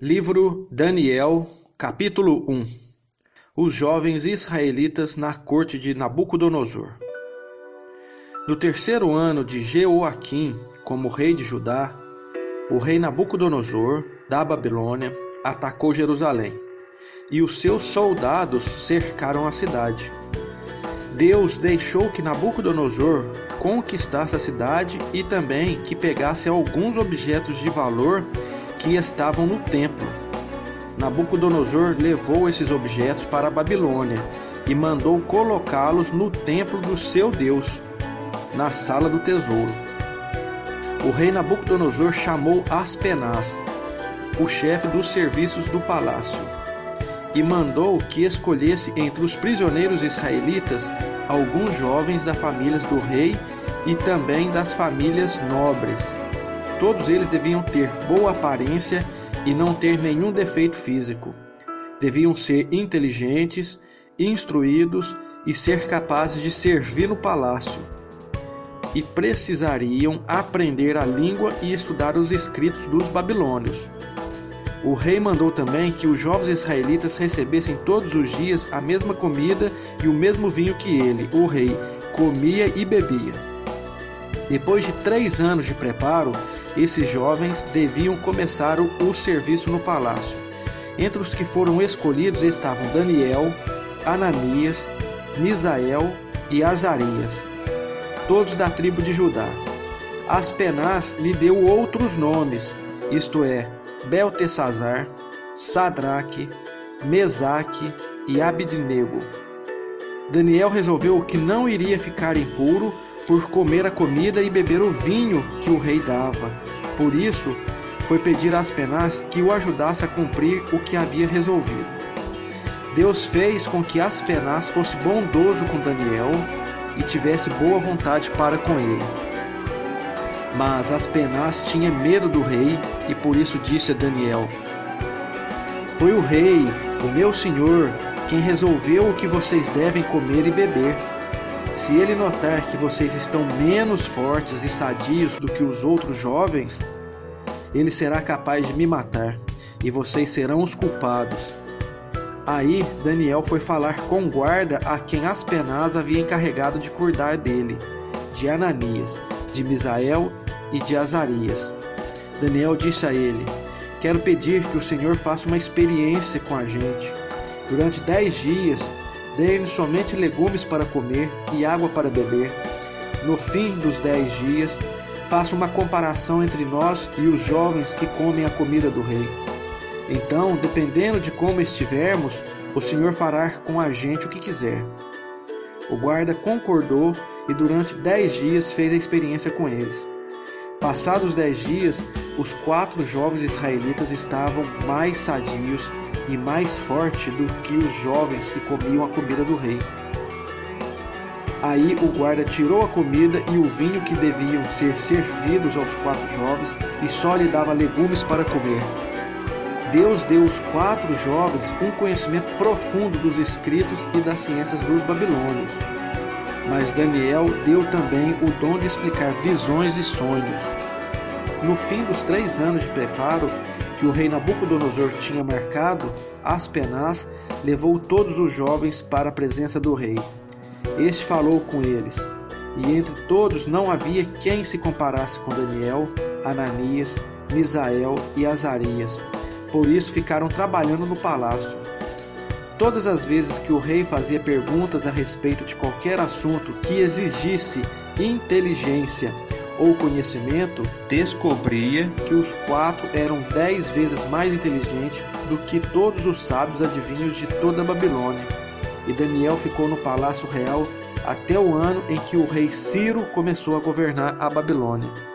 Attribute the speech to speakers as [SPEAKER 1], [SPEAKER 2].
[SPEAKER 1] Livro Daniel, capítulo 1 Os jovens israelitas na corte de Nabucodonosor. No terceiro ano de Jeoaquim, como rei de Judá, o rei Nabucodonosor, da Babilônia, atacou Jerusalém, e os seus soldados cercaram a cidade. Deus deixou que Nabucodonosor conquistasse a cidade e também que pegasse alguns objetos de valor que estavam no templo. Nabucodonosor levou esses objetos para a Babilônia e mandou colocá-los no templo do seu Deus, na sala do tesouro. O rei Nabucodonosor chamou Aspenaz, o chefe dos serviços do palácio, e mandou que escolhesse entre os prisioneiros israelitas alguns jovens da família do rei e também das famílias nobres Todos eles deviam ter boa aparência e não ter nenhum defeito físico. Deviam ser inteligentes, instruídos e ser capazes de servir no palácio. E precisariam aprender a língua e estudar os escritos dos babilônios. O rei mandou também que os jovens israelitas recebessem todos os dias a mesma comida e o mesmo vinho que ele, o rei, comia e bebia. Depois de três anos de preparo, esses jovens deviam começar o serviço no palácio. Entre os que foram escolhidos estavam Daniel, Ananias, Misael e Azarias, todos da tribo de Judá. Aspenaz lhe deu outros nomes, isto é, Beltesazar, Sadraque, Mesaque e Abidnego. Daniel resolveu que não iria ficar impuro por comer a comida e beber o vinho que o rei dava. Por isso, foi pedir a Aspenaz que o ajudasse a cumprir o que havia resolvido. Deus fez com que Aspenaz fosse bondoso com Daniel e tivesse boa vontade para com ele. Mas Aspenaz tinha medo do rei e por isso disse a Daniel: Foi o rei, o meu senhor, quem resolveu o que vocês devem comer e beber. Se ele notar que vocês estão menos fortes e sadios do que os outros jovens, ele será capaz de me matar e vocês serão os culpados. Aí Daniel foi falar com o guarda a quem Aspenaz havia encarregado de cuidar dele, de Ananias, de Misael e de Azarias. Daniel disse a ele: Quero pedir que o Senhor faça uma experiência com a gente. Durante dez dias Dê-lhe somente legumes para comer e água para beber. No fim dos dez dias, faça uma comparação entre nós e os jovens que comem a comida do rei. Então, dependendo de como estivermos, o Senhor fará com a gente o que quiser. O guarda concordou e durante dez dias fez a experiência com eles. Passados dez dias, os quatro jovens israelitas estavam mais sadios e mais fortes do que os jovens que comiam a comida do rei. Aí o guarda tirou a comida e o vinho que deviam ser servidos aos quatro jovens e só lhe dava legumes para comer. Deus deu aos quatro jovens um conhecimento profundo dos escritos e das ciências dos babilônios. Mas Daniel deu também o dom de explicar visões e sonhos. No fim dos três anos de preparo que o rei Nabucodonosor tinha marcado, Aspenaz levou todos os jovens para a presença do rei. Este falou com eles, e entre todos não havia quem se comparasse com Daniel, Ananias, Misael e Azarias. Por isso ficaram trabalhando no palácio. Todas as vezes que o rei fazia perguntas a respeito de qualquer assunto que exigisse inteligência ou conhecimento, descobria que os quatro eram dez vezes mais inteligentes do que todos os sábios adivinhos de toda a Babilônia. E Daniel ficou no palácio real até o ano em que o rei Ciro começou a governar a Babilônia.